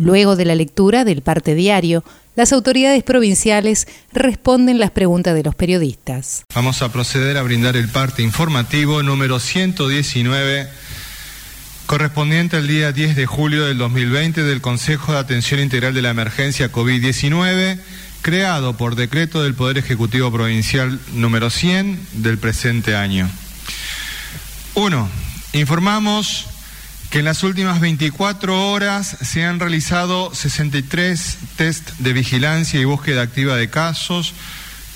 Luego de la lectura del parte diario, las autoridades provinciales responden las preguntas de los periodistas. Vamos a proceder a brindar el parte informativo número 119 correspondiente al día 10 de julio del 2020 del Consejo de Atención Integral de la Emergencia COVID-19, creado por decreto del Poder Ejecutivo Provincial número 100 del presente año. 1. Informamos que en las últimas 24 horas se han realizado 63 test de vigilancia y búsqueda activa de casos,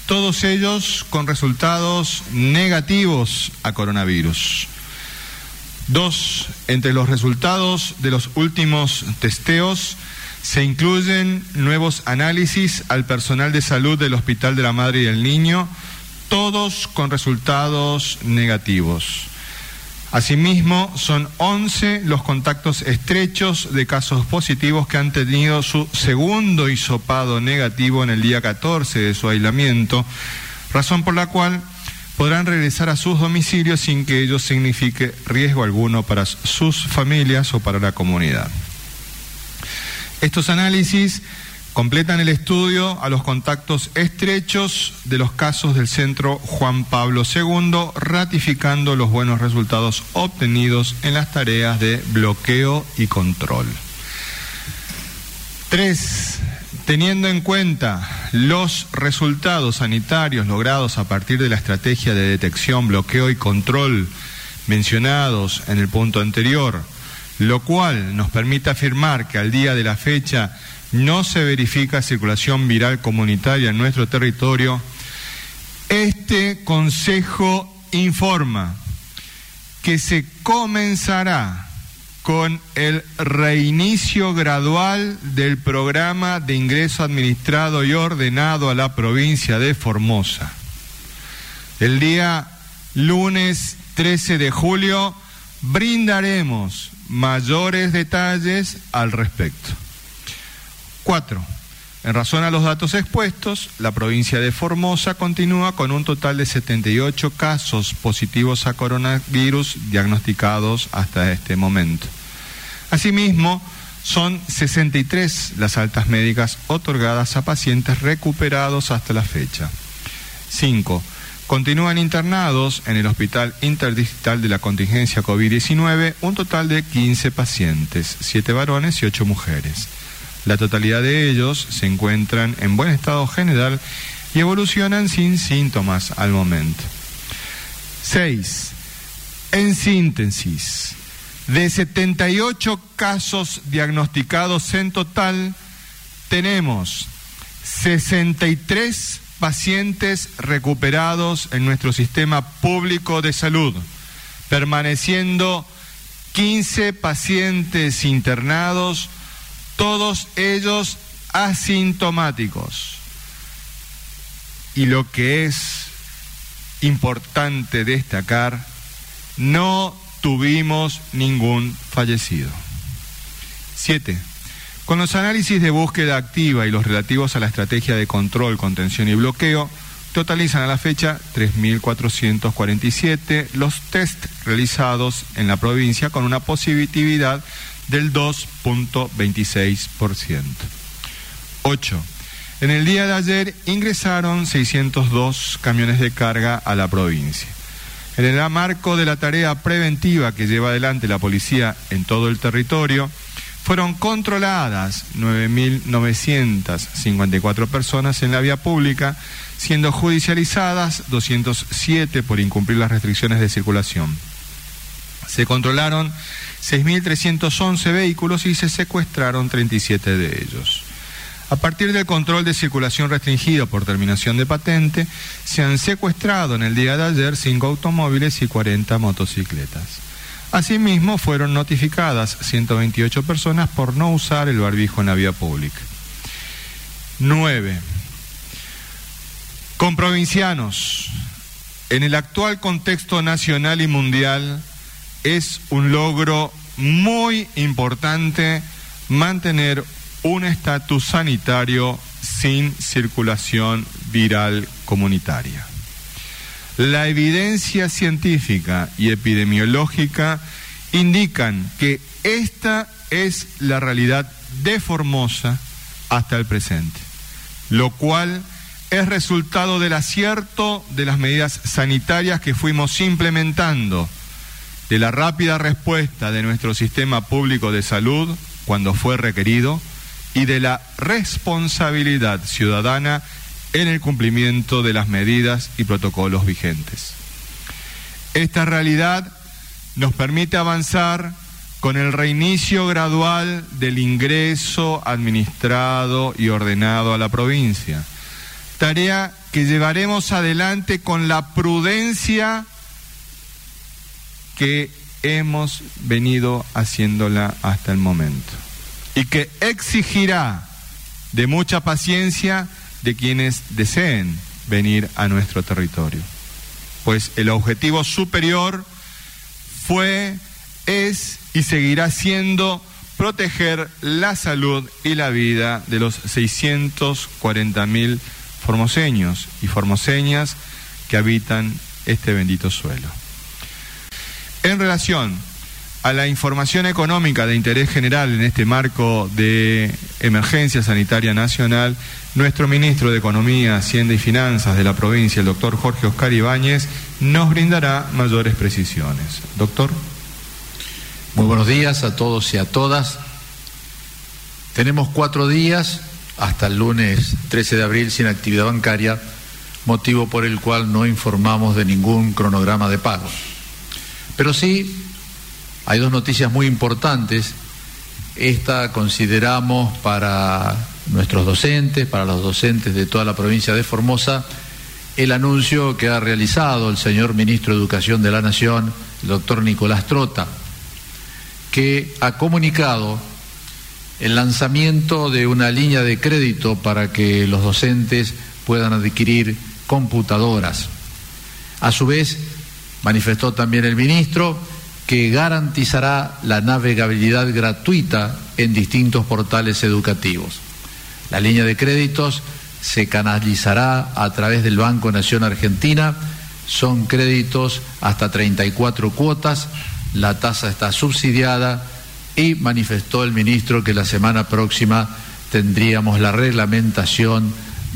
todos ellos con resultados negativos a coronavirus. Dos, entre los resultados de los últimos testeos se incluyen nuevos análisis al personal de salud del Hospital de la Madre y del Niño, todos con resultados negativos. Asimismo, son 11 los contactos estrechos de casos positivos que han tenido su segundo hisopado negativo en el día 14 de su aislamiento, razón por la cual podrán regresar a sus domicilios sin que ello signifique riesgo alguno para sus familias o para la comunidad. Estos análisis Completan el estudio a los contactos estrechos de los casos del Centro Juan Pablo II, ratificando los buenos resultados obtenidos en las tareas de bloqueo y control. Tres, teniendo en cuenta los resultados sanitarios logrados a partir de la estrategia de detección, bloqueo y control mencionados en el punto anterior, lo cual nos permite afirmar que al día de la fecha no se verifica circulación viral comunitaria en nuestro territorio, este Consejo informa que se comenzará con el reinicio gradual del programa de ingreso administrado y ordenado a la provincia de Formosa. El día lunes 13 de julio brindaremos mayores detalles al respecto. Cuatro. En razón a los datos expuestos, la provincia de Formosa continúa con un total de 78 casos positivos a coronavirus diagnosticados hasta este momento. Asimismo, son 63 las altas médicas otorgadas a pacientes recuperados hasta la fecha. 5. Continúan internados en el Hospital Interdistrital de la Contingencia COVID-19 un total de 15 pacientes, 7 varones y 8 mujeres. La totalidad de ellos se encuentran en buen estado general y evolucionan sin síntomas al momento. 6. En síntesis, de 78 casos diagnosticados en total, tenemos 63 pacientes recuperados en nuestro sistema público de salud, permaneciendo 15 pacientes internados todos ellos asintomáticos. Y lo que es importante destacar, no tuvimos ningún fallecido. Siete. Con los análisis de búsqueda activa y los relativos a la estrategia de control, contención y bloqueo, totalizan a la fecha 3.447 los test realizados en la provincia con una positividad del 2.26%. 8. En el día de ayer ingresaron 602 camiones de carga a la provincia. En el marco de la tarea preventiva que lleva adelante la policía en todo el territorio, fueron controladas 9.954 personas en la vía pública, siendo judicializadas 207 por incumplir las restricciones de circulación. Se controlaron 6.311 vehículos y se secuestraron 37 de ellos. A partir del control de circulación restringido por terminación de patente, se han secuestrado en el día de ayer 5 automóviles y 40 motocicletas. Asimismo, fueron notificadas 128 personas por no usar el barbijo en la vía pública. 9. Con provincianos en el actual contexto nacional y mundial es un logro muy importante mantener un estatus sanitario sin circulación viral comunitaria. La evidencia científica y epidemiológica indican que esta es la realidad de Formosa hasta el presente, lo cual es resultado del acierto de las medidas sanitarias que fuimos implementando, de la rápida respuesta de nuestro sistema público de salud cuando fue requerido y de la responsabilidad ciudadana en el cumplimiento de las medidas y protocolos vigentes. Esta realidad nos permite avanzar con el reinicio gradual del ingreso administrado y ordenado a la provincia, tarea que llevaremos adelante con la prudencia que hemos venido haciéndola hasta el momento y que exigirá de mucha paciencia de quienes deseen venir a nuestro territorio. Pues el objetivo superior fue, es y seguirá siendo proteger la salud y la vida de los 640 mil formoseños y formoseñas que habitan este bendito suelo. En relación a la información económica de interés general en este marco de emergencia sanitaria nacional, nuestro ministro de Economía, Hacienda y Finanzas de la provincia, el doctor Jorge Oscar Ibáñez, nos brindará mayores precisiones. Doctor. Muy buenos días a todos y a todas. Tenemos cuatro días hasta el lunes 13 de abril sin actividad bancaria, motivo por el cual no informamos de ningún cronograma de pago. Pero sí hay dos noticias muy importantes. Esta consideramos para nuestros docentes, para los docentes de toda la provincia de Formosa, el anuncio que ha realizado el señor ministro de Educación de la Nación, el doctor Nicolás Trota, que ha comunicado el lanzamiento de una línea de crédito para que los docentes puedan adquirir computadoras. A su vez, manifestó también el ministro que garantizará la navegabilidad gratuita en distintos portales educativos. La línea de créditos se canalizará a través del Banco Nación Argentina, son créditos hasta 34 cuotas, la tasa está subsidiada y manifestó el ministro que la semana próxima tendríamos la reglamentación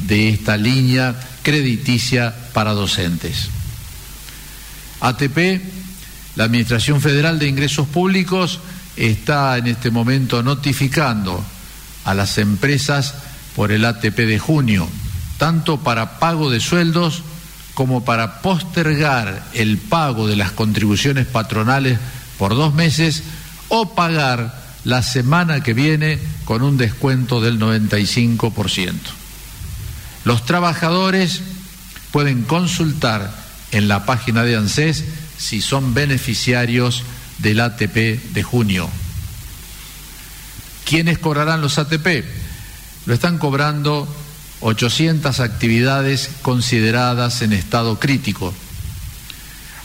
de esta línea crediticia para docentes. ATP la Administración Federal de Ingresos Públicos está en este momento notificando a las empresas por el ATP de junio, tanto para pago de sueldos como para postergar el pago de las contribuciones patronales por dos meses o pagar la semana que viene con un descuento del 95%. Los trabajadores pueden consultar en la página de ANSES si son beneficiarios del ATP de junio. ¿Quiénes cobrarán los ATP? Lo están cobrando 800 actividades consideradas en estado crítico.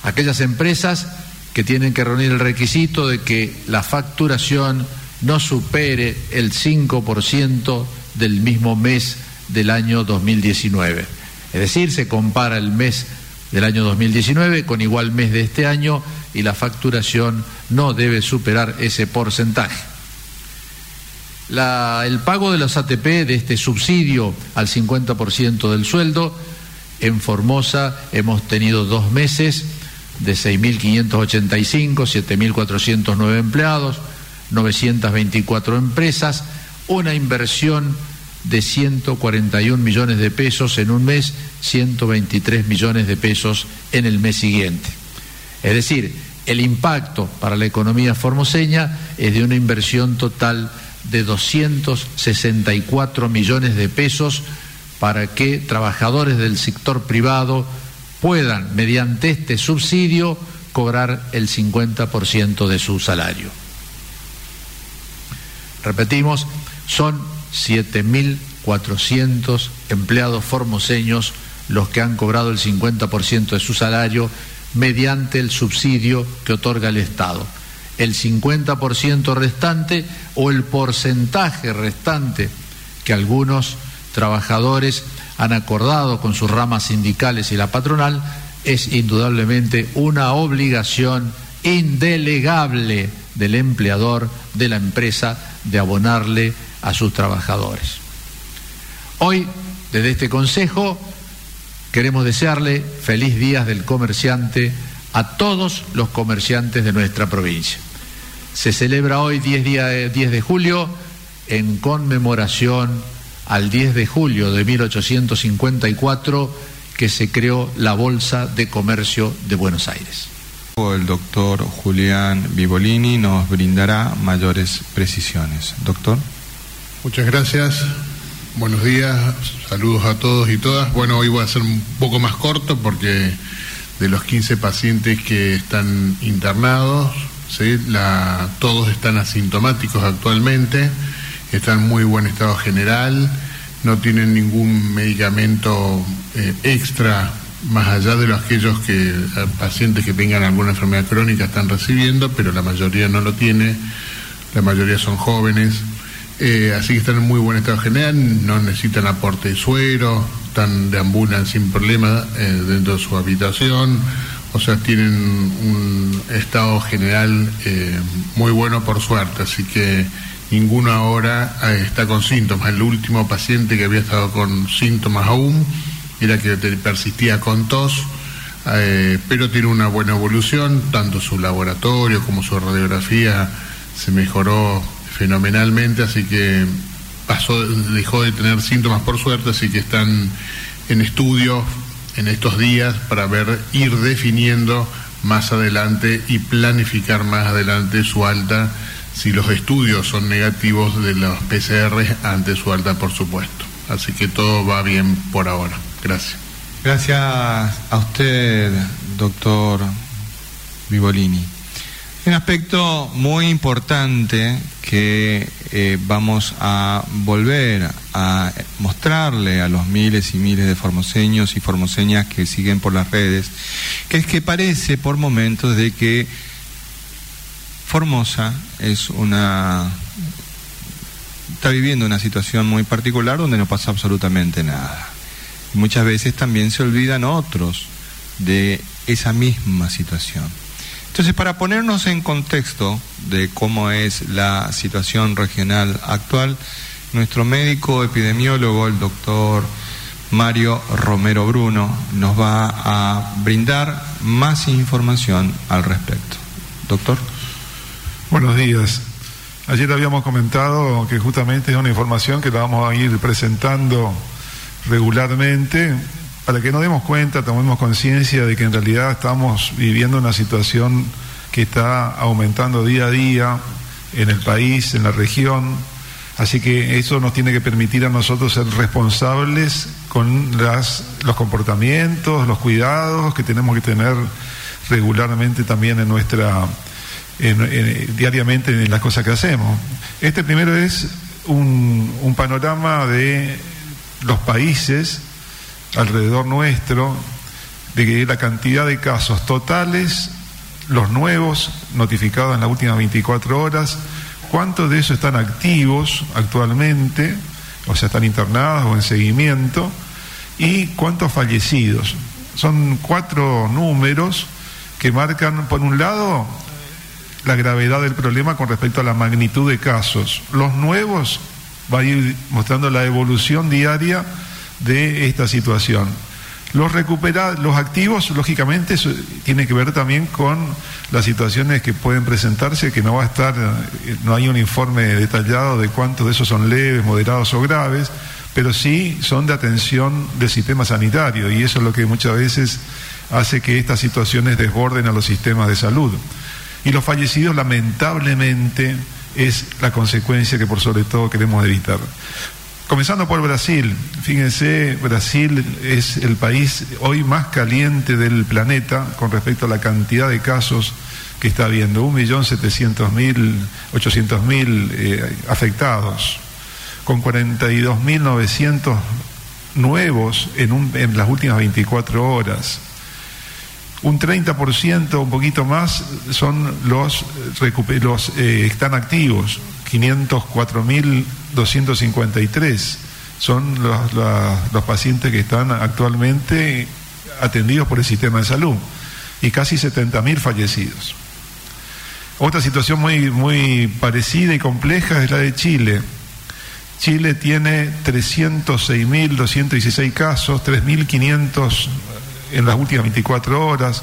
Aquellas empresas que tienen que reunir el requisito de que la facturación no supere el 5% del mismo mes del año 2019. Es decir, se compara el mes del año 2019 con igual mes de este año y la facturación no debe superar ese porcentaje. el pago de los ATP de este subsidio al 50% del sueldo, en Formosa hemos tenido dos meses de 6.585, 7.409 empleados, 924 empresas, una inversión de 141 millones de pesos en un mes, 123 millones de pesos en el mes siguiente. Es decir, el impacto para la economía formoseña es de una inversión total de 264 millones de pesos para que trabajadores del sector privado puedan, mediante este subsidio, cobrar el 50% de su salario. Repetimos, son 7.400 empleados formoseños los que han cobrado el 50% de su salario mediante el subsidio que otorga el Estado. El 50% restante o el porcentaje restante que algunos trabajadores han acordado con sus ramas sindicales y la patronal es indudablemente una obligación indelegable del empleador de la empresa de abonarle a sus trabajadores. Hoy, desde este Consejo, queremos desearle feliz días del comerciante a todos los comerciantes de nuestra provincia. Se celebra hoy 10, 10 de julio en conmemoración al 10 de julio de 1854 que se creó la Bolsa de Comercio de Buenos Aires. El doctor Julián Vivolini nos brindará mayores precisiones. Doctor. Muchas gracias. Buenos días, saludos a todos y todas. Bueno, hoy voy a ser un poco más corto porque de los 15 pacientes que están internados, todos están asintomáticos actualmente, están en muy buen estado general, no tienen ningún medicamento eh, extra más allá de los aquellos que eh, pacientes que tengan alguna enfermedad crónica están recibiendo, pero la mayoría no lo tiene, la mayoría son jóvenes eh, así que están en muy buen estado general, no necesitan aporte de suero, están deambulan sin problema eh, dentro de su habitación, o sea, tienen un estado general eh, muy bueno por suerte, así que ninguno ahora está con síntomas. El último paciente que había estado con síntomas aún era que persistía con tos, pero tiene una buena evolución, tanto su laboratorio como su radiografía se mejoró fenomenalmente, así que pasó, dejó de tener síntomas por suerte, así que están en estudio en estos días para ver, ir definiendo más adelante y planificar más adelante su alta, si los estudios son negativos de los PCR ante su alta, por supuesto. Así que todo va bien por ahora. Gracias. Gracias a usted, doctor Vivolini. Un aspecto muy importante que eh, vamos a volver a mostrarle a los miles y miles de formoseños y formoseñas que siguen por las redes, que es que parece por momentos de que Formosa es una está viviendo una situación muy particular donde no pasa absolutamente nada. Muchas veces también se olvidan otros de esa misma situación. Entonces, para ponernos en contexto de cómo es la situación regional actual, nuestro médico epidemiólogo, el doctor Mario Romero Bruno, nos va a brindar más información al respecto. Doctor. Buenos días. Ayer habíamos comentado que justamente es una información que la vamos a ir presentando regularmente para que nos demos cuenta, tomemos conciencia de que en realidad estamos viviendo una situación que está aumentando día a día en el país, en la región, así que eso nos tiene que permitir a nosotros ser responsables con las, los comportamientos, los cuidados que tenemos que tener regularmente también en nuestra, diariamente en las cosas que hacemos. Este primero es un, un panorama de los países alrededor nuestro de la cantidad de casos totales, los nuevos notificados en las últimas 24 horas, cuántos de esos están activos actualmente, o sea, están internados o en seguimiento, y cuántos fallecidos. Son cuatro números que marcan, por un lado, la gravedad del problema con respecto a la magnitud de casos. Los nuevos va a ir mostrando la evolución diaria de esta situación. Los los activos, lógicamente, tiene que ver también con las situaciones que pueden presentarse, que no va a estar, eh, no hay un informe detallado de cuántos de esos son leves, moderados o graves, pero sí son de atención del sistema sanitario y eso es lo que muchas veces hace que estas situaciones desborden a los sistemas de salud. Y los fallecidos, lamentablemente, es la consecuencia que por sobre todo queremos evitar. Comenzando por Brasil, fíjense, Brasil es el país hoy más caliente del planeta con respecto a la cantidad de casos que está habiendo, 1.700.000, 800.000 eh, afectados, con 42.900 nuevos en, en las últimas 24 horas. Un 30%, un poquito más, son los, los eh, están activos, 504.253 son los, los, pacientes que están actualmente atendidos por el sistema de salud y casi 70.000 fallecidos. Otra situación muy, muy parecida y compleja es la de Chile. Chile tiene 306.216 casos, 3.500 en las últimas 24 horas,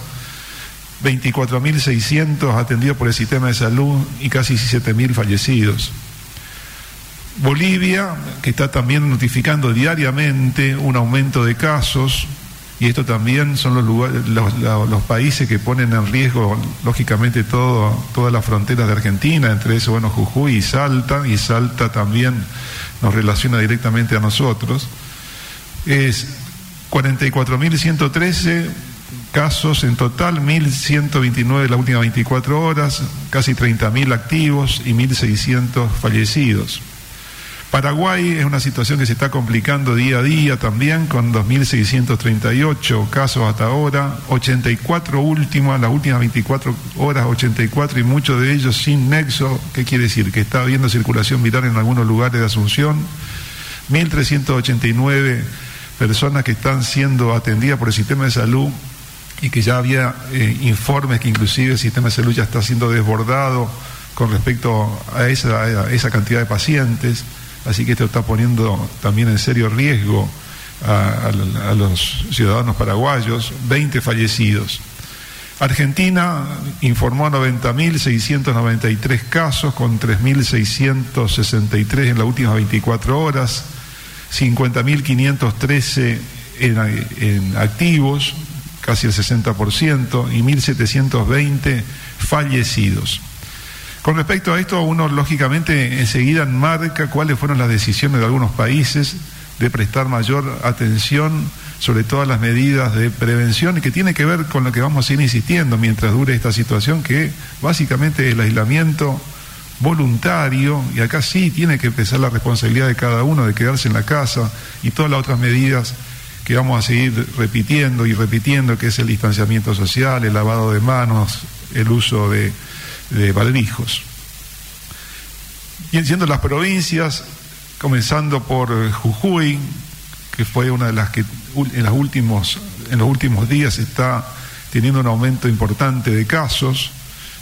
24.600 atendidos por el sistema de salud y casi 17.000 fallecidos. Bolivia, que está también notificando diariamente un aumento de casos, y esto también son los, lugares, los, países que ponen en riesgo, lógicamente, todo, todas las fronteras de Argentina, entre eso, bueno, Jujuy y Salta, y Salta también nos relaciona directamente a nosotros. Es 44.113 casos en total, 1.129 en las últimas 24 horas, casi 30.000 activos y 1.600 fallecidos. Paraguay es una situación que se está complicando día a día también, con 2.638 casos hasta ahora, 84 últimos, las últimas 24 horas 84 y muchos de ellos sin nexo, ¿qué quiere decir? Que está habiendo circulación viral en algunos lugares de Asunción, 1.389 personas que están siendo atendidas por el sistema de salud y que ya había eh, informes que inclusive el sistema de salud ya está siendo desbordado con respecto a esa, esa cantidad de pacientes. Así que esto está poniendo también en serio riesgo a, los ciudadanos paraguayos, 20 fallecidos. Argentina informó 90.693 casos con 3.663 en las últimas 24 horas, 50.513 en, en activos, casi el 60%, y 1.720 fallecidos. Con respecto a esto, uno lógicamente enseguida marca cuáles fueron las decisiones de algunos países de prestar mayor atención sobre todas las medidas de prevención y que tiene que ver con lo que vamos a ir insistiendo mientras dure esta situación, que básicamente es el aislamiento voluntario, y acá sí tiene que empezar la responsabilidad de cada uno de quedarse en la casa y todas las otras medidas que vamos a seguir repitiendo y repitiendo, que es el distanciamiento social, el lavado de manos, el uso de de barbijos. Siendo las provincias, comenzando por Jujuy, que fue una de las que en, los últimos, en los últimos días está teniendo un aumento importante de casos,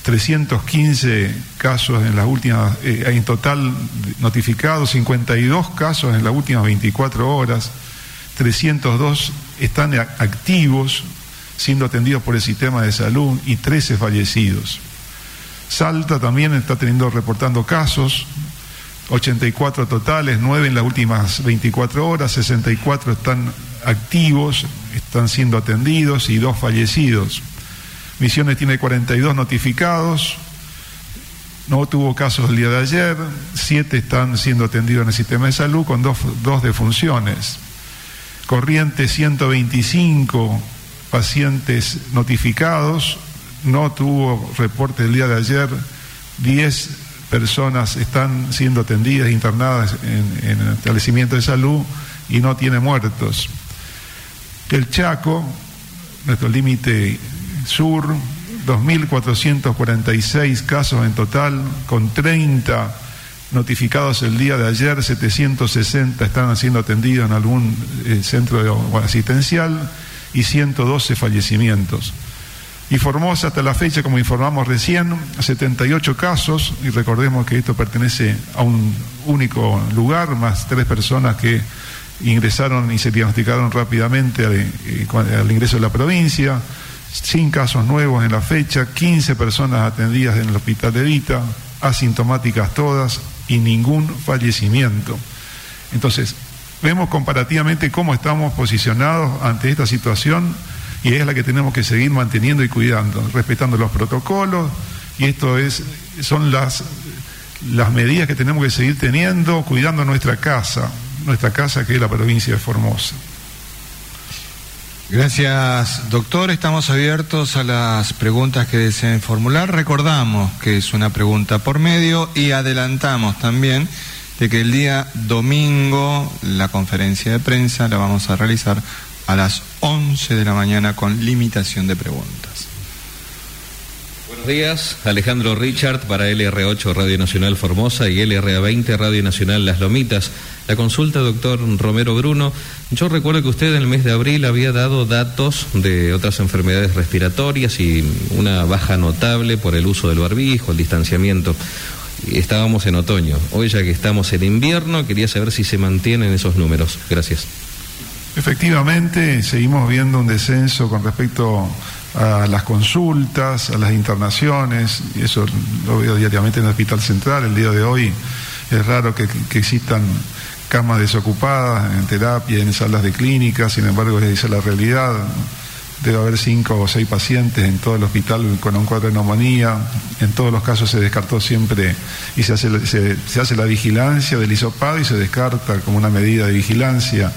315 casos en las últimas, eh, en total notificados, 52 casos en las últimas 24 horas, 302 están activos, siendo atendidos por el sistema de salud y 13 fallecidos. Salta también está teniendo, reportando casos, 84 totales, 9 en las últimas 24 horas, 64 están activos, están siendo atendidos y 2 fallecidos. Misiones tiene 42 notificados, no tuvo casos el día de ayer, 7 están siendo atendidos en el sistema de salud con 2 dos, defunciones. Corrientes 125 pacientes notificados, no tuvo reporte el día de ayer, 10 personas están siendo atendidas, internadas en, en el establecimiento de salud y no tiene muertos. El Chaco, nuestro límite sur, 2.446 casos en total, con 30 notificados el día de ayer, 760 están siendo atendidos en algún eh, centro asistencial y 112 fallecimientos. Y Formosa hasta la fecha, como informamos recién, 78 casos, y recordemos que esto pertenece a un único lugar, más tres personas que ingresaron y se diagnosticaron rápidamente eh, al, ingreso de la provincia, sin casos nuevos en la fecha, 15 personas atendidas en el hospital de Vita, asintomáticas todas y ningún fallecimiento. Entonces, vemos comparativamente cómo estamos posicionados ante esta situación y es la que tenemos que seguir manteniendo y cuidando, respetando los protocolos y esto es son las las medidas que tenemos que seguir teniendo, cuidando nuestra casa, nuestra casa que es la provincia de Formosa. Gracias, doctor. Estamos abiertos a las preguntas que deseen formular. Recordamos que es una pregunta por medio y adelantamos también de que el día domingo la conferencia de prensa la vamos a realizar a las 11 de la mañana con limitación de preguntas. Buenos días, Alejandro Richard para LR8 Radio Nacional Formosa y LRA20 Radio Nacional Las Lomitas. La consulta, doctor Romero Bruno. Yo recuerdo que usted en el mes de abril había dado datos de otras enfermedades respiratorias y una baja notable por el uso del barbijo, el distanciamiento. Estábamos en otoño. Hoy ya que estamos en invierno, quería saber si se mantienen esos números. Gracias. Efectivamente, seguimos viendo un descenso con respecto a las consultas, a las internaciones, y eso lo veo diariamente en el Hospital Central. El día de hoy es raro que, existan camas desocupadas en terapia, en salas de clínica, sin embargo, esa es la realidad debe haber cinco o seis pacientes en todo el hospital con un cuadro de neumonía. En todos los casos se descartó siempre y se hace, se, hace la vigilancia del hisopado y se descarta como una medida de vigilancia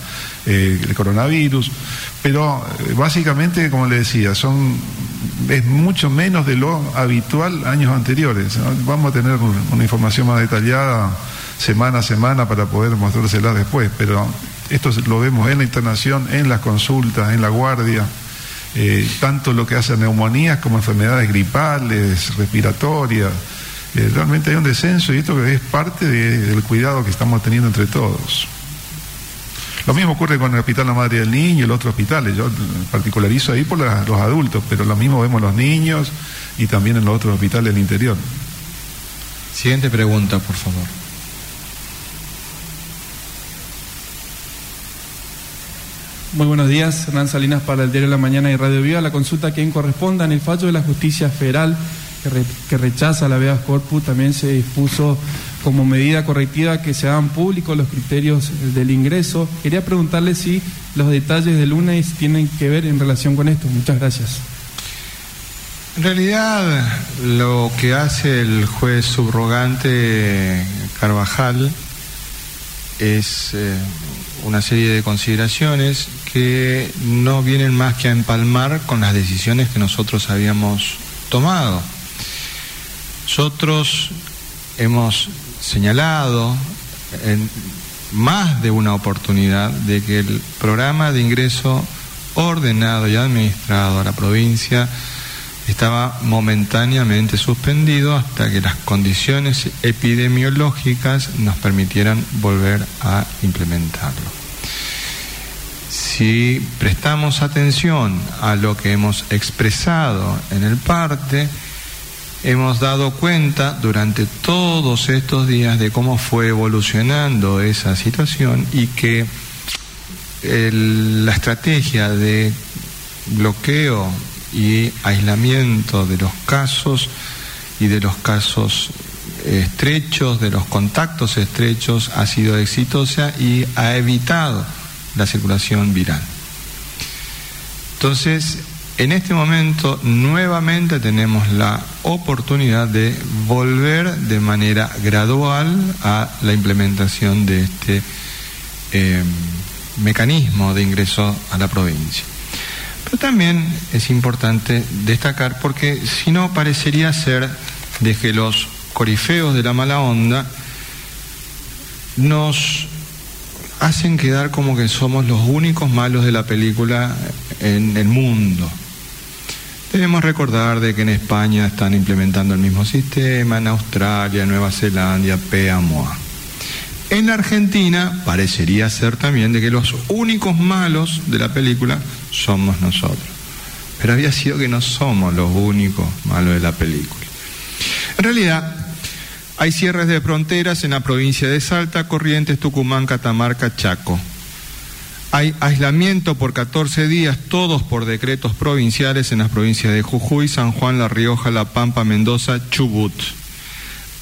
eh, el coronavirus. Pero eh, básicamente, como le decía, son es mucho menos de lo habitual años anteriores. Vamos a tener una información más detallada semana a semana para poder mostrársela después, pero esto lo vemos en la internación, en las consultas, en la guardia. Eh, tanto lo que hace neumonías como enfermedades gripales, respiratorias. Eh, realmente hay un descenso y esto es parte del cuidado que estamos teniendo entre todos. Lo mismo ocurre con el Hospital La Madre del Niño y el otro hospital. Yo particularizo ahí por los adultos, pero lo mismo vemos los niños y también en los otros hospitales del interior. Siguiente pregunta, por favor. Muy buenos días, Hernán Salinas para el Diario de la Mañana y Radio Viva. La consulta quien corresponda en el fallo de la justicia federal que, rechaza la habeas corpus también se dispuso como medida correctiva que se hagan públicos los criterios del ingreso. Quería preguntarle si los detalles del lunes tienen que ver en relación con esto. Muchas gracias. En realidad, lo que hace el juez subrogante Carvajal es eh, una serie de consideraciones que no vienen más que a empalmar con las decisiones que nosotros habíamos tomado. Nosotros hemos señalado en más de una oportunidad de que el programa de ingreso ordenado y administrado a la provincia estaba momentáneamente suspendido hasta que las condiciones epidemiológicas nos permitieran volver a implementarlo. Si prestamos atención a lo que hemos expresado en el parte, hemos dado cuenta durante todos estos días de cómo fue evolucionando esa situación y que la estrategia de bloqueo y aislamiento de los casos y de los casos estrechos, de los contactos estrechos, ha sido exitosa y ha evitado la circulación viral. Entonces, en este momento nuevamente tenemos la oportunidad de volver de manera gradual a la implementación de este eh, mecanismo de ingreso a la provincia. También es importante destacar porque si no parecería ser de que los corifeos de la mala onda nos hacen quedar como que somos los únicos malos de la película en el mundo. Debemos recordar de que en España están implementando el mismo sistema, en Australia, Nueva Zelanda, PAMOA. En Argentina parecería ser también de que los únicos malos de la película somos nosotros. Pero había sido que no somos los únicos malos de la película. En realidad, hay cierres de fronteras en la provincia de Salta, Corrientes, Tucumán, Catamarca, Chaco. Hay aislamiento por 14 días, todos por decretos provinciales en las provincias de Jujuy, San Juan, La Rioja, La Pampa, Mendoza, Chubut.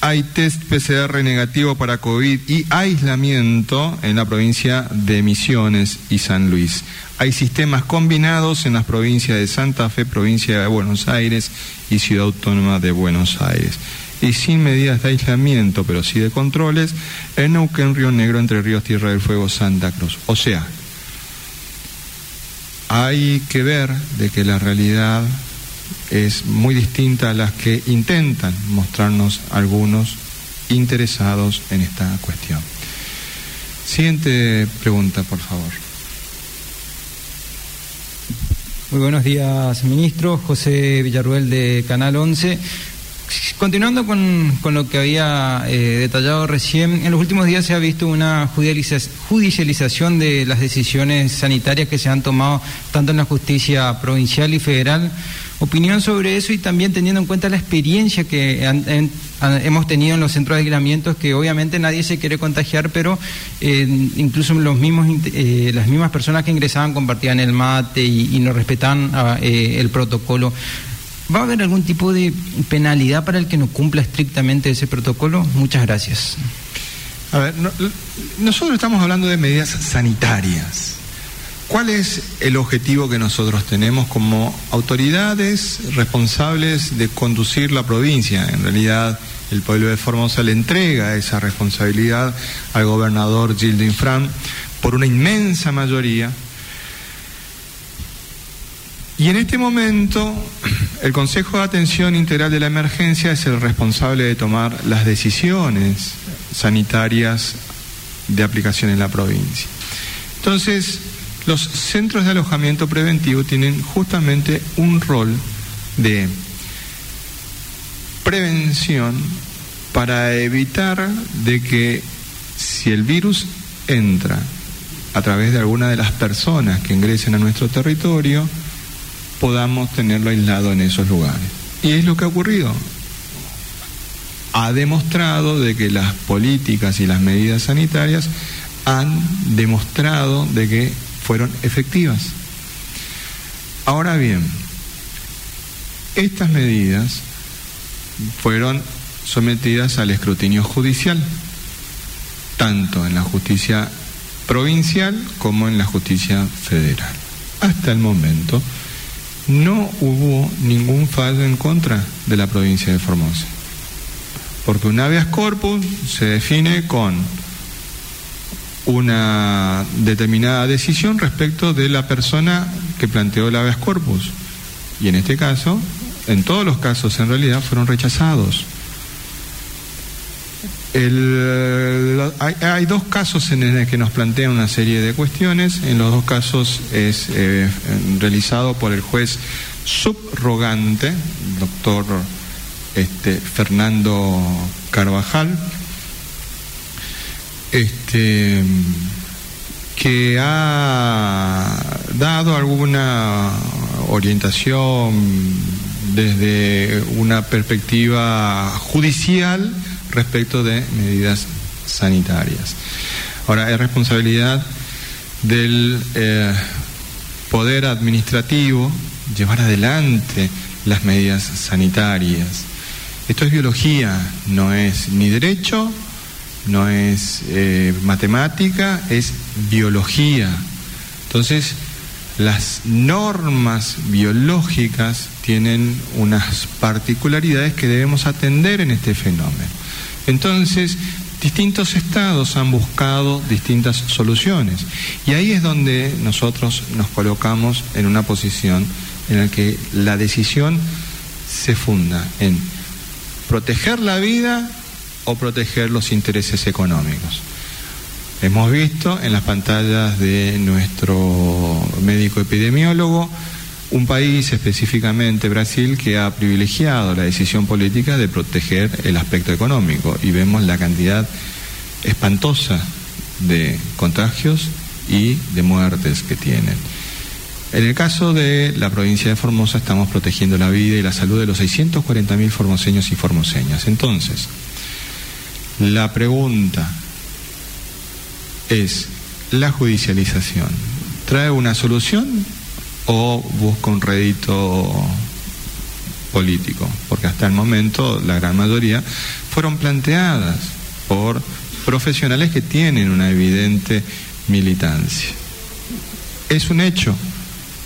Hay test PCR negativo para COVID y aislamiento en la provincia de Misiones y San Luis. Hay sistemas combinados en las provincias de Santa Fe, provincia de Buenos Aires y Ciudad Autónoma de Buenos Aires y sin medidas de aislamiento, pero sí de controles, en Neuquén, Río Negro, Entre Ríos, Tierra del Fuego, Santa Cruz. O sea, hay que ver de que la realidad es muy distinta a las que intentan mostrarnos algunos interesados en esta cuestión. Siguiente pregunta, por favor. Muy buenos días, ministro. José Villarruel de Canal 11. Continuando con, lo que había eh, detallado recién, en los últimos días se ha visto una judicialización de las decisiones sanitarias que se han tomado tanto en la justicia provincial y federal. Opinión sobre eso y también teniendo en cuenta la experiencia que hemos tenido en los centros de aislamientos, que obviamente nadie se quiere contagiar, pero eh, incluso los mismos, eh, las mismas personas que ingresaban compartían el mate y, no respetaban ah, el protocolo. ¿Va a haber algún tipo de penalidad para el que no cumpla estrictamente ese protocolo? Muchas gracias. A ver, nosotros estamos hablando de medidas sanitarias. ¿Cuál es el objetivo que nosotros tenemos como autoridades responsables de conducir la provincia? En realidad, el pueblo de Formosa le entrega esa responsabilidad al gobernador Gildo Infran por una inmensa mayoría y en este momento, el Consejo de Atención Integral de la Emergencia es el responsable de tomar las decisiones sanitarias de aplicación en la provincia. Entonces, los centros de alojamiento preventivo tienen justamente un rol de prevención para evitar de que si el virus entra a través de alguna de las personas que ingresen a nuestro territorio, podamos tenerlo aislado en esos lugares. Y es lo que ha ocurrido. Ha demostrado de que las políticas y las medidas sanitarias han demostrado de que fueron efectivas. Ahora bien, estas medidas fueron sometidas al escrutinio judicial, tanto en la justicia provincial como en la justicia federal. Hasta el momento, no hubo ningún fallo en contra de la provincia de Formosa. Porque un habeas corpus se define con una determinada decisión respecto de la persona que planteó el habeas corpus. Y en este caso, en todos los casos en realidad fueron rechazados. hay, dos casos en los que nos plantean una serie de cuestiones. En los dos casos es eh, realizado por el juez subrogante, doctor este, Fernando Carvajal, este, que ha dado alguna orientación desde una perspectiva judicial respecto de medidas sanitarias. Ahora, es responsabilidad del eh, poder administrativo llevar adelante las medidas sanitarias. Esto es biología, no es ni derecho, no es eh, matemática, es biología. Entonces, las normas biológicas tienen unas particularidades que debemos atender en este fenómeno. Entonces, distintos estados han buscado distintas soluciones. Y ahí es donde nosotros nos colocamos en una posición en la que la decisión se funda en proteger la vida o proteger los intereses económicos. Hemos visto en las pantallas de nuestro médico epidemiólogo un país, específicamente Brasil, que ha privilegiado la decisión política de proteger el aspecto económico y vemos la cantidad espantosa de contagios y de muertes que tienen. En el caso de la provincia de Formosa estamos protegiendo la vida y la salud de los 640.000 formoseños y formoseñas. Entonces, la pregunta es, ¿la judicialización trae una solución o busca un rédito político, porque hasta el momento la gran mayoría fueron planteadas por profesionales que tienen una evidente militancia. Es un hecho,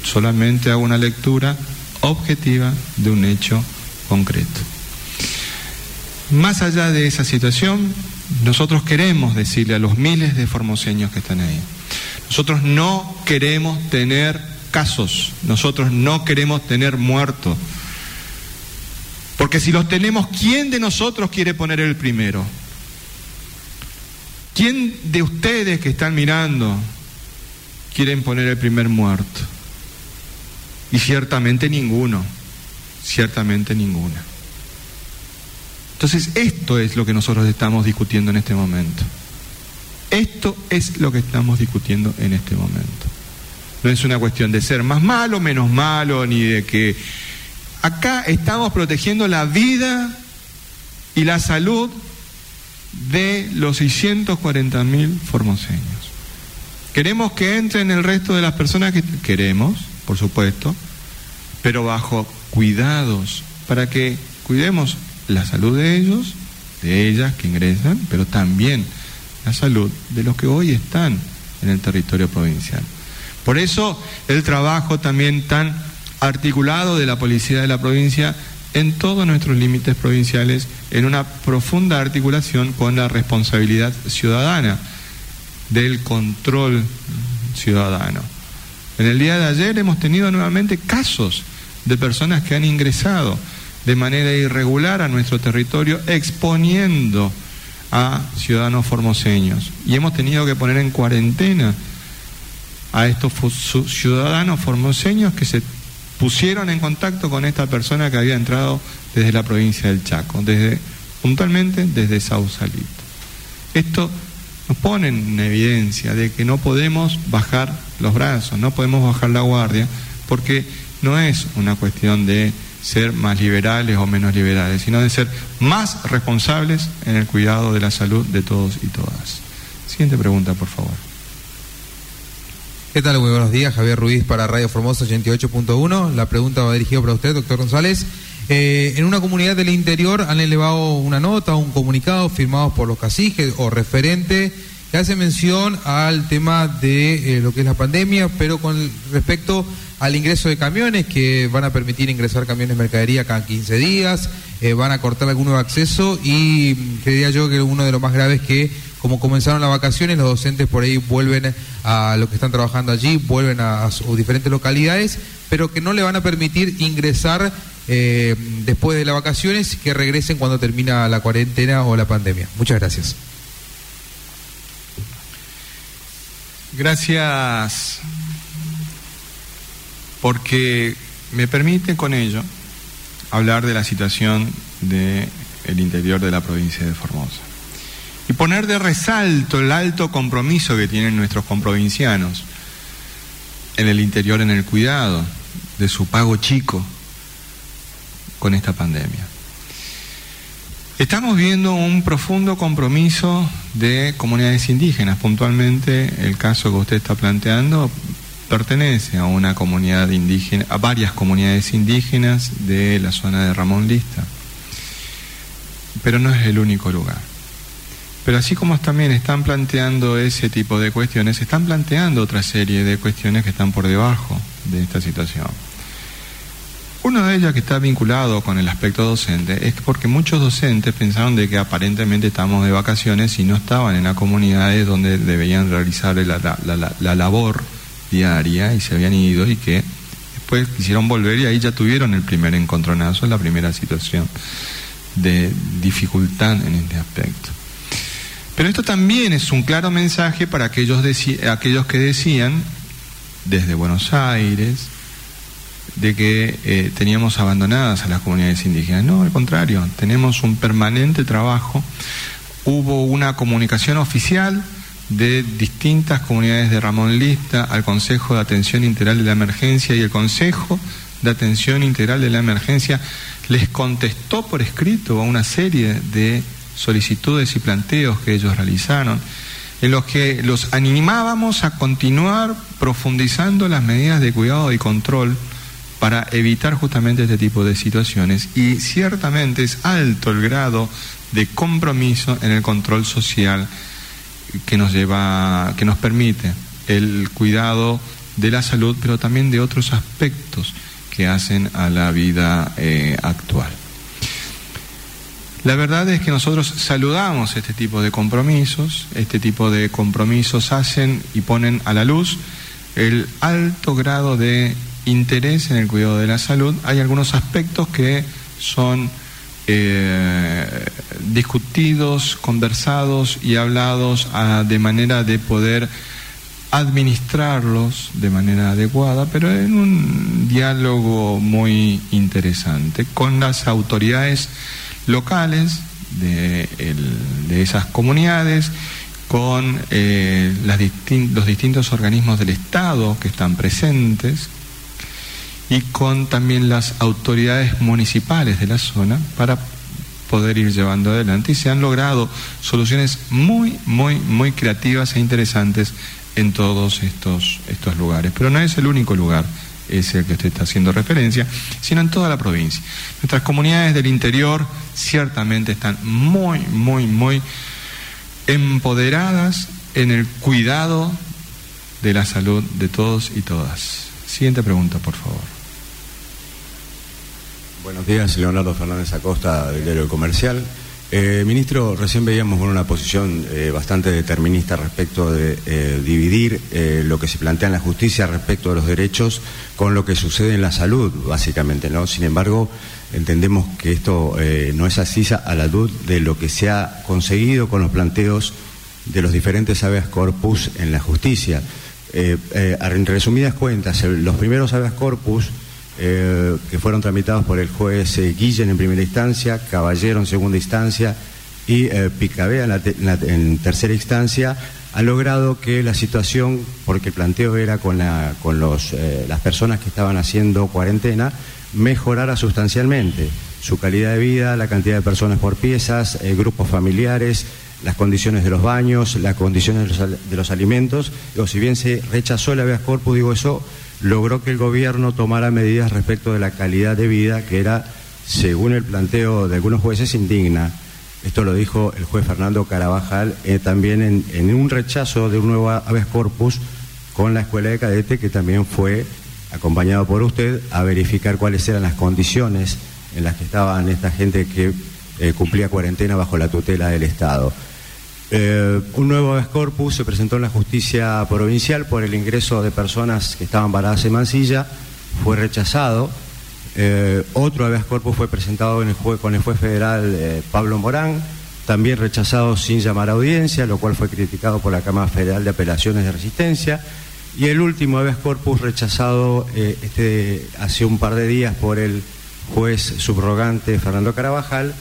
solamente hago una lectura objetiva de un hecho concreto. Más allá de esa situación, nosotros queremos decirle a los miles de formoseños que están ahí, nosotros no queremos tener casos. Nosotros no queremos tener muertos. Porque si los tenemos, ¿quién de nosotros quiere poner el primero? ¿Quién de ustedes que están mirando quieren poner el primer muerto? Y ciertamente ninguno, ciertamente ninguna. Entonces, esto es lo que nosotros estamos discutiendo en este momento. Esto es lo que estamos discutiendo en este momento. No es una cuestión de ser más malo, menos malo, ni de que... Acá estamos protegiendo la vida y la salud de los 640 mil formoseños. Queremos que entren el resto de las personas que queremos, por supuesto, pero bajo cuidados, para que cuidemos la salud de ellos, de ellas que ingresan, pero también la salud de los que hoy están en el territorio provincial. Por eso el trabajo también tan articulado de la policía de la provincia en todos nuestros límites provinciales, en una profunda articulación con la responsabilidad ciudadana del control ciudadano. En el día de ayer hemos tenido nuevamente casos de personas que han ingresado de manera irregular a nuestro territorio exponiendo a ciudadanos formoseños. Y hemos tenido que poner en cuarentena a estos ciudadanos formoseños que se pusieron en contacto con esta persona que había entrado desde la provincia del Chaco, desde, puntualmente desde Sausalito. Esto nos pone en evidencia de que no podemos bajar los brazos, no podemos bajar la guardia, porque no es una cuestión de ser más liberales o menos liberales, sino de ser más responsables en el cuidado de la salud de todos y todas. Siguiente pregunta, por favor. ¿Qué tal? Muy buenos días, Javier Ruiz para Radio Formosa 88.1. La pregunta va dirigida para usted, doctor González. Eh, en una comunidad del interior han elevado una nota, un comunicado firmado por los caciques o referente que hace mención al tema de eh, lo que es la pandemia, pero con respecto al ingreso de camiones que van a permitir ingresar camiones de mercadería cada 15 días, eh, van a cortar algún nuevo acceso y mm, creía yo que uno de los más graves que como comenzaron las vacaciones, los docentes por ahí vuelven a lo que están trabajando allí, vuelven a, sus diferentes localidades, pero que no le van a permitir ingresar eh, después de las vacaciones, que regresen cuando termina la cuarentena o la pandemia. Muchas gracias. Gracias porque me permite con ello hablar de la situación del interior de la provincia de Formosa y poner de resalto el alto compromiso que tienen nuestros comprovincianos en el interior, en el cuidado de su pago chico con esta pandemia. Estamos viendo un profundo compromiso de comunidades indígenas, puntualmente el caso que usted está planteando pertenece a una comunidad indígena, a varias comunidades indígenas de la zona de Ramón Lista, pero no es el único lugar. Pero así como también están planteando ese tipo de cuestiones, están planteando otra serie de cuestiones que están por debajo de esta situación. Una de ellas que está vinculado con el aspecto docente es porque muchos docentes pensaron de que aparentemente estamos de vacaciones y no estaban en las comunidades donde debían realizar la, la labor diaria y se habían ido y que después quisieron volver y ahí ya tuvieron el primer encontronazo, la primera situación de dificultad en este aspecto. Pero esto también es un claro mensaje para aquellos, aquellos que decían, desde Buenos Aires, de que eh, teníamos abandonadas a las comunidades indígenas. No, al contrario, tenemos un permanente trabajo. Hubo una comunicación oficial de distintas comunidades de Ramón Lista al Consejo de Atención Integral de la Emergencia y el Consejo de Atención Integral de la Emergencia les contestó por escrito a una serie de solicitudes y planteos que ellos realizaron, en los que los animábamos a continuar profundizando las medidas de cuidado y control para evitar justamente este tipo de situaciones. Y ciertamente es alto el grado de compromiso en el control social que nos lleva, que nos permite el cuidado de la salud, pero también de otros aspectos que hacen a la vida eh, actual. La verdad es que nosotros saludamos este tipo de compromisos, este tipo de compromisos hacen y ponen a la luz el alto grado de interés en el cuidado de la salud. Hay algunos aspectos que son eh, discutidos, conversados y hablados ah, de manera de poder administrarlos de manera adecuada, pero en un diálogo muy interesante con las autoridades locales de, esas comunidades, con eh, los distintos organismos del Estado que están presentes y con también las autoridades municipales de la zona para poder ir llevando adelante y se han logrado soluciones muy, muy, muy creativas e interesantes en todos estos, estos lugares. Pero no es el único lugar ese al que usted está haciendo referencia, sino en toda la provincia. Nuestras comunidades del interior ciertamente están muy, muy, muy empoderadas en el cuidado de la salud de todos y todas. Siguiente pregunta, por favor. Buenos días, Leonardo Fernández Acosta, del diario Comercial. Eh, ministro, recién veíamos una posición eh, bastante determinista respecto de eh, dividir lo que se plantea en la justicia respecto de los derechos con lo que sucede en la salud, básicamente, ¿no? Sin embargo, entendemos que esto no es así a la luz de lo que se ha conseguido con los planteos de los diferentes habeas corpus en la justicia. en resumidas cuentas, los primeros habeas corpus eh, que fueron tramitados por el juez eh, Guillen en primera instancia, Caballero en segunda instancia y eh, Picabea en, tercera instancia, ha logrado que la situación, porque el planteo era con, la, con los, las personas que estaban haciendo cuarentena, mejorara sustancialmente su calidad de vida, la cantidad de personas por piezas, grupos familiares, las condiciones de los baños, las condiciones de los, de los alimentos. o si bien se rechazó el habeas corpus, digo eso logró que el gobierno tomara medidas respecto de la calidad de vida que era, según el planteo de algunos jueces, indigna. Esto lo dijo el juez Fernando Carabajal eh, también en, un rechazo de un nuevo habeas corpus con la escuela de cadete que también fue acompañado por usted a verificar cuáles eran las condiciones en las que estaban esta gente que eh, cumplía cuarentena bajo la tutela del Estado. Eh, un nuevo corpus se presentó en la justicia provincial por el ingreso de personas que estaban varadas en Mansilla, fue rechazado. Eh, otro habeas corpus fue presentado con el juez federal eh, Pablo Morán, también rechazado sin llamar a audiencia, lo cual fue criticado por la Cámara Federal de Apelaciones de Resistencia. Y el último habeas corpus rechazado este, hace un par de días por el juez subrogante Fernando Carabajal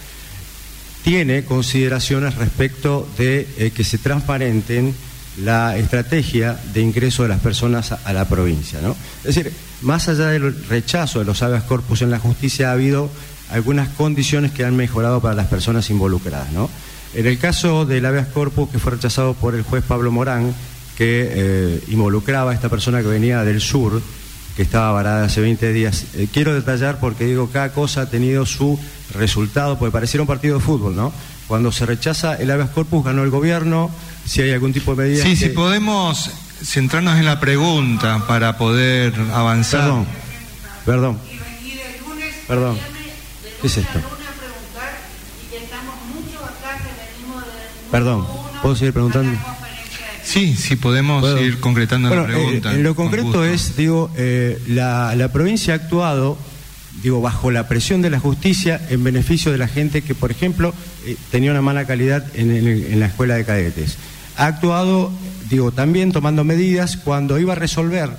tiene consideraciones respecto de eh, que se transparenten la estrategia de ingreso de las personas a, la provincia. ¿no? Es decir, más allá del rechazo de los habeas corpus en la justicia, ha habido algunas condiciones que han mejorado para las personas involucradas. ¿no? En el caso del habeas corpus que fue rechazado por el juez Pablo Morán, que eh, involucraba a esta persona que venía del sur, que estaba varada hace 20 días. Eh, quiero detallar porque digo, cada cosa ha tenido su resultado, porque pareciera un partido de fútbol, ¿no? Cuando se rechaza el habeas corpus, ganó el gobierno, si hay algún tipo de medida. Sí, si podemos centrarnos en la pregunta para poder avanzar. Perdón, perdón. Perdón. ¿Qué es esto? Perdón, ¿puedo seguir preguntando? Sí, sí, podemos ir concretando la pregunta. Eh, lo concreto es, digo, eh, la, la, provincia ha actuado, digo, bajo la presión de la justicia en beneficio de la gente que, por ejemplo, eh, tenía una mala calidad en, en, la escuela de cadetes. Ha actuado, digo, también tomando medidas cuando iba a resolver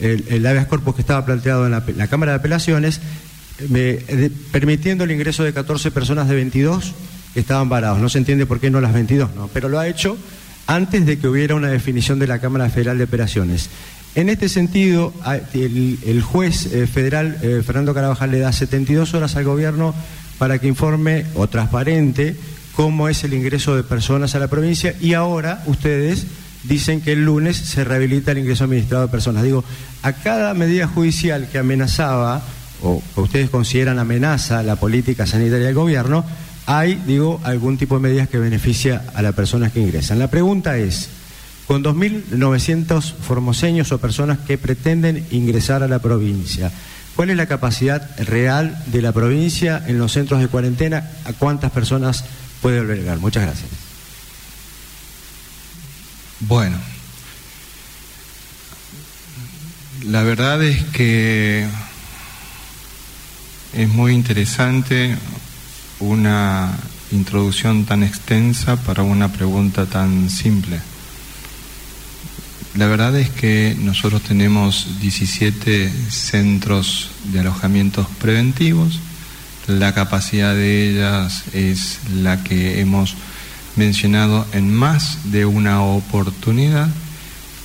el, el habeas corpus que estaba planteado en la, Cámara de Apelaciones, permitiendo el ingreso de 14 personas de 22 que estaban varados. No se entiende por qué no las 22, ¿no? Pero lo ha hecho antes de que hubiera una definición de la Cámara Federal de Operaciones. En este sentido, el, juez eh, federal eh, Fernando Carabajal le da 72 horas al gobierno para que informe o transparente cómo es el ingreso de personas a la provincia y ahora ustedes dicen que el lunes se rehabilita el ingreso administrado de personas. Digo, a cada medida judicial que amenazaba o que ustedes consideran amenaza la política sanitaria del gobierno, hay, digo, algún tipo de medidas que beneficia a las personas que ingresan. La pregunta es, con 2.900 formoseños o personas que pretenden ingresar a la provincia, ¿cuál es la capacidad real de la provincia en los centros de cuarentena? ¿A cuántas personas puede albergar? Muchas gracias. Bueno, la verdad es que es muy interesante una introducción tan extensa para una pregunta tan simple. La verdad es que nosotros tenemos 17 centros de alojamientos preventivos. La capacidad de ellas es la que hemos mencionado en más de una oportunidad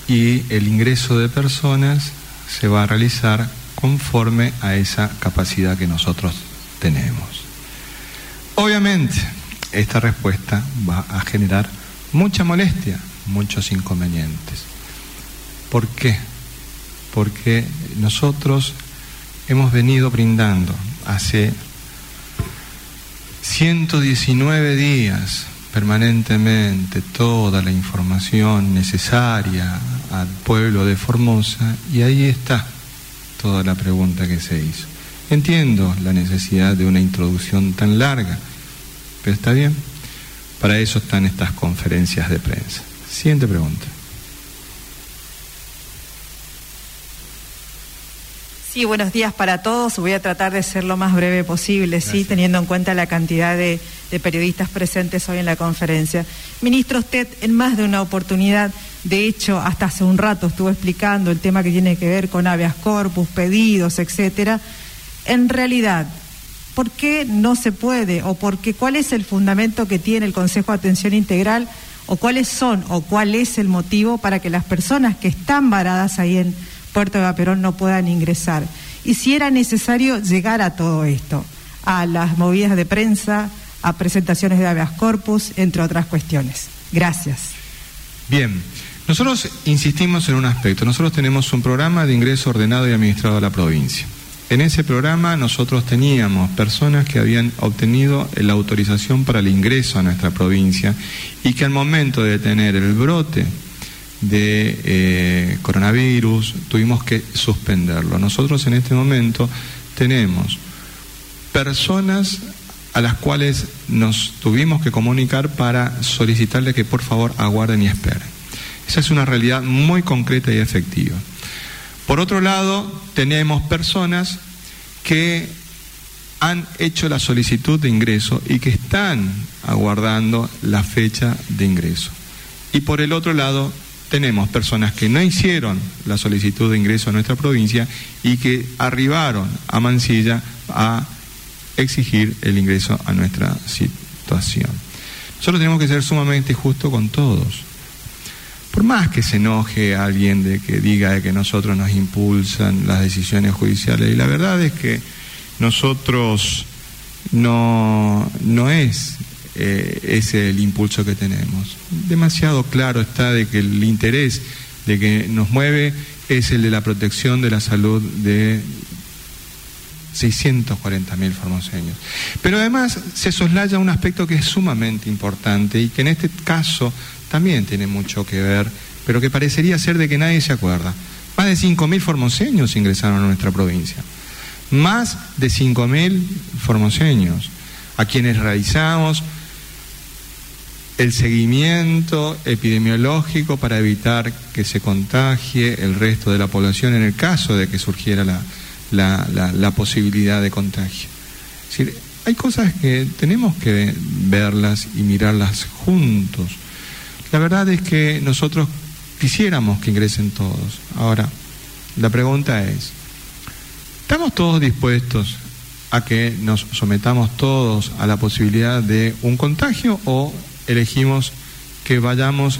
y el ingreso de personas se va a realizar conforme a esa capacidad que nosotros tenemos. Obviamente, esta respuesta va a generar mucha molestia, muchos inconvenientes. ¿Por qué? Porque nosotros hemos venido brindando hace 119 días permanentemente toda la información necesaria al pueblo de Formosa y ahí está toda la pregunta que se hizo. Entiendo la necesidad de una introducción tan larga, pero está bien. Para eso están estas conferencias de prensa. Siguiente pregunta. Sí, buenos días para todos. Voy a tratar de ser lo más breve posible, sí, teniendo en cuenta la cantidad de, periodistas presentes hoy en la conferencia. Ministro, usted en más de una oportunidad, de hecho, hasta hace un rato estuvo explicando el tema que tiene que ver con habeas corpus, pedidos, etcétera. En realidad, ¿por qué no se puede o por qué, cuál es el fundamento que tiene el Consejo de Atención Integral o cuáles son o cuál es el motivo para que las personas que están varadas ahí en Puerto de Vaperón no puedan ingresar. Y si era necesario llegar a todo esto, a las movidas de prensa, a presentaciones de habeas corpus, entre otras cuestiones. Gracias. Bien, nosotros insistimos en un aspecto. Nosotros tenemos un programa de ingreso ordenado y administrado a la provincia. En ese programa nosotros teníamos personas que habían obtenido la autorización para el ingreso a nuestra provincia y que al momento de tener el brote de eh, coronavirus, tuvimos que suspenderlo. Nosotros en este momento tenemos personas a las cuales nos tuvimos que comunicar para solicitarle que por favor aguarden y esperen. Esa es una realidad muy concreta y efectiva. Por otro lado, tenemos personas que han hecho la solicitud de ingreso y que están aguardando la fecha de ingreso. Y por el otro lado, tenemos personas que no hicieron la solicitud de ingreso a nuestra provincia y que arribaron a Mansilla a exigir el ingreso a nuestra situación. Nosotros tenemos que ser sumamente justos con todos. Por más que se enoje alguien de que diga que nosotros nos impulsan las decisiones judiciales, y la verdad es que nosotros no, no es eh, es el impulso que tenemos. Demasiado claro está de que el interés de que nos mueve es el de la protección de la salud de 640 mil formoseños. Pero además se soslaya un aspecto que es sumamente importante y que en este caso también tiene mucho que ver, pero que parecería ser de que nadie se acuerda. Más de 5 mil formoseños ingresaron a nuestra provincia. Más de 5 mil formoseños, a quienes realizamos el seguimiento epidemiológico para evitar que se contagie el resto de la población en el caso de que surgiera la, posibilidad de contagio. Hay cosas que tenemos que verlas y mirarlas juntos. La verdad es que nosotros quisiéramos que ingresen todos. Ahora, la pregunta es, ¿estamos todos dispuestos a que nos sometamos todos a la posibilidad de un contagio o elegimos que vayamos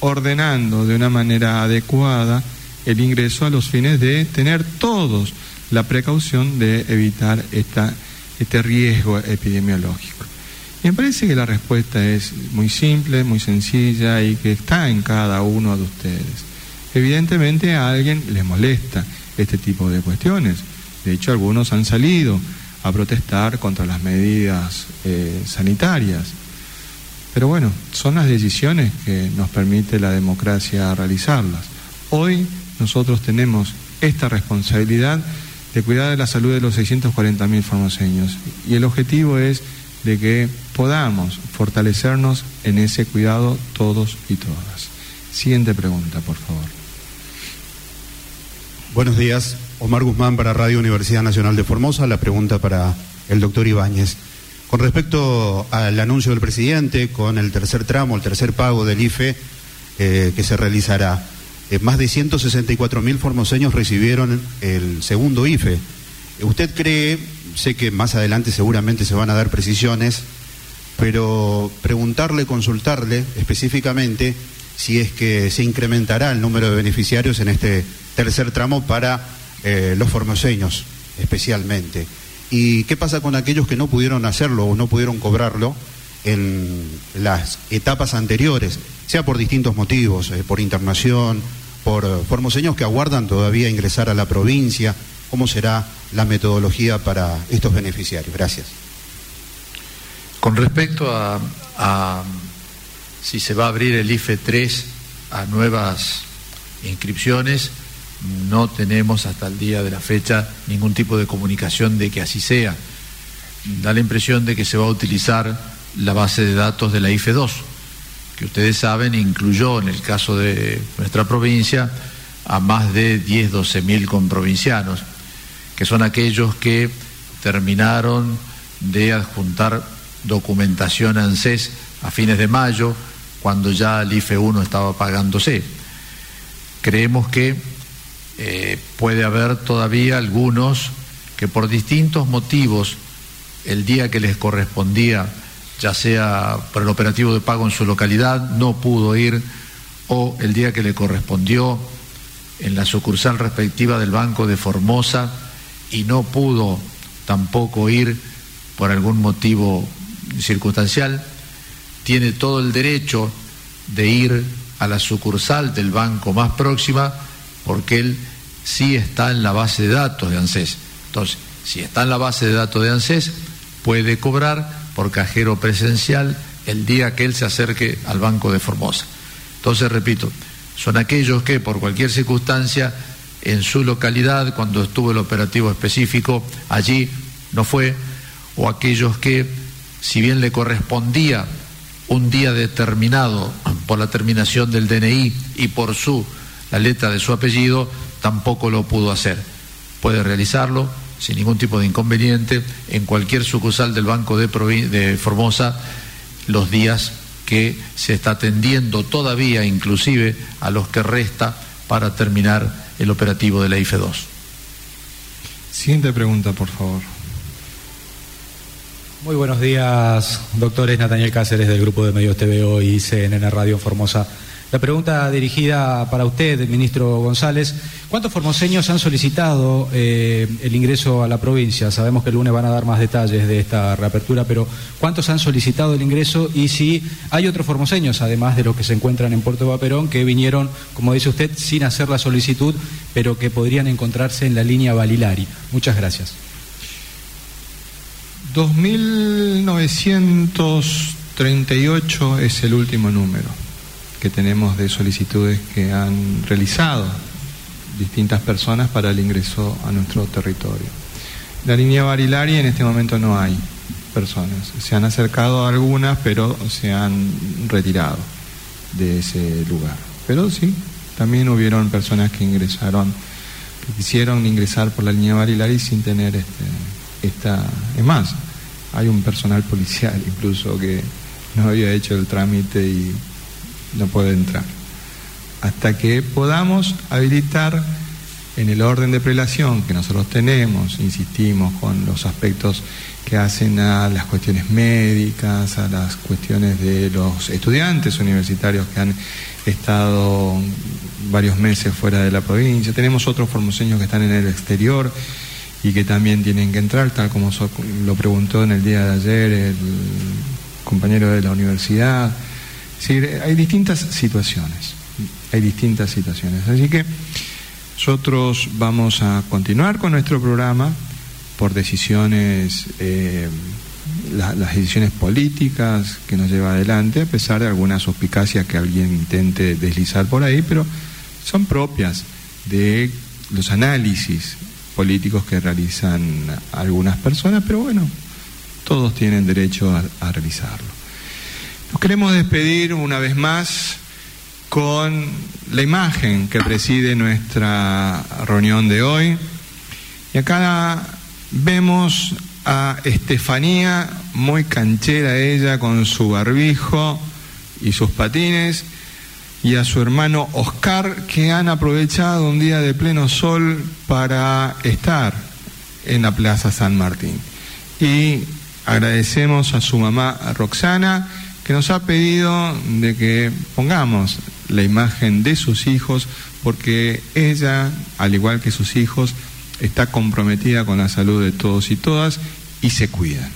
ordenando de una manera adecuada el ingreso a los fines de tener todos la precaución de evitar este riesgo epidemiológico. Me parece que la respuesta es muy simple, muy sencilla y que está en cada uno de ustedes. Evidentemente a alguien le molesta este tipo de cuestiones. De hecho, algunos han salido a protestar contra las medidas eh, sanitarias. Pero bueno, son las decisiones que nos permite la democracia realizarlas. Hoy nosotros tenemos esta responsabilidad de cuidar de la salud de los 640.000 formoseños y el objetivo es de que podamos fortalecernos en ese cuidado todos y todas. Siguiente pregunta, por favor. Buenos días, Omar Guzmán para Radio Universidad Nacional de Formosa. La pregunta para el doctor Ibáñez. Con respecto al anuncio del presidente con el tercer tramo, el tercer pago del IFE eh, que se realizará, eh, más de 164 mil formoseños recibieron el segundo IFE. ¿Usted cree, sé que más adelante seguramente se van a dar precisiones, pero preguntarle, consultarle específicamente si es que se incrementará el número de beneficiarios en este tercer tramo para eh, los formoseños especialmente. ¿Y qué pasa con aquellos que no pudieron hacerlo o no pudieron cobrarlo en las etapas anteriores, sea por distintos motivos, eh, por internación, por formoseños que aguardan todavía ingresar a la provincia? ¿Cómo será la metodología para estos beneficiarios? Gracias. Con respecto a, si se va a abrir el IFE 3 a nuevas inscripciones, no tenemos hasta el día de la fecha ningún tipo de comunicación de que así sea. Da la impresión de que se va a utilizar la base de datos de la IFE 2, que ustedes saben incluyó en el caso de nuestra provincia a más de 10, 12 mil comprovincianos, que son aquellos que terminaron de adjuntar documentación ANSES a fines de mayo, cuando ya el IFE 1 estaba pagándose. Creemos que eh, puede haber todavía algunos que por distintos motivos el día que les correspondía, ya sea por el operativo de pago en su localidad, no pudo ir, o el día que le correspondió en la sucursal respectiva del Banco de Formosa y no pudo tampoco ir por algún motivo circunstancial, tiene todo el derecho de ir a la sucursal del banco más próxima porque él sí está en la base de datos de ANSES. Entonces, si está en la base de datos de ANSES, puede cobrar por cajero presencial el día que él se acerque al Banco de Formosa. Entonces, repito, son aquellos que por cualquier circunstancia en su localidad, cuando estuvo el operativo específico, allí no fue, o aquellos que, si bien le correspondía un día determinado por la terminación del DNI y por su la letra de su apellido, tampoco lo pudo hacer. Puede realizarlo sin ningún tipo de inconveniente en cualquier sucursal del Banco de, de Formosa los días que se está atendiendo todavía, inclusive a los que resta para terminar el operativo de la IFE 2. Siguiente pregunta, por favor. Muy buenos días, doctores Nathaniel Cáceres del Grupo de Medios TVO y CNN Radio Formosa. La pregunta dirigida para usted, ministro González. ¿Cuántos formoseños han solicitado eh, el ingreso a la provincia? Sabemos que el lunes van a dar más detalles de esta reapertura, pero ¿cuántos han solicitado el ingreso? Y si hay otros formoseños, además de los que se encuentran en Puerto Vaperón, que vinieron, como dice usted, sin hacer la solicitud, pero que podrían encontrarse en la línea Balilari. Muchas gracias. 2.938 es el último número que tenemos de solicitudes que han realizado distintas personas para el ingreso a nuestro territorio. La línea Barilari en este momento no hay personas. Se han acercado algunas, pero se han retirado de ese lugar. Pero sí, también hubieron personas que ingresaron, que quisieron ingresar por la línea Barilari sin tener este, esta... Es más, hay un personal policial incluso que no había hecho el trámite y no puede entrar. Hasta que podamos habilitar en el orden de prelación que nosotros tenemos, insistimos con los aspectos que hacen a las cuestiones médicas, a las cuestiones de los estudiantes universitarios que han estado varios meses fuera de la provincia. Tenemos otros formoseños que están en el exterior y que también tienen que entrar, tal como lo preguntó en el día de ayer el compañero de la universidad hay distintas situaciones, hay distintas situaciones. Así que nosotros vamos a continuar con nuestro programa por decisiones, eh, las decisiones políticas que nos lleva adelante, a pesar de algunas suspicacias que alguien intente deslizar por ahí, pero son propias de los análisis políticos que realizan algunas personas, pero bueno, todos tienen derecho a realizarlo. Nos queremos despedir una vez más con la imagen que preside nuestra reunión de hoy. Y acá vemos a Estefanía, muy canchera ella con su barbijo y sus patines, y a su hermano Oscar, que han aprovechado un día de pleno sol para estar en la Plaza San Martín. Y agradecemos a su mamá Roxana, que nos ha pedido de que pongamos la imagen de sus hijos, porque ella, al igual que sus hijos, está comprometida con la salud de todos y todas y se cuida.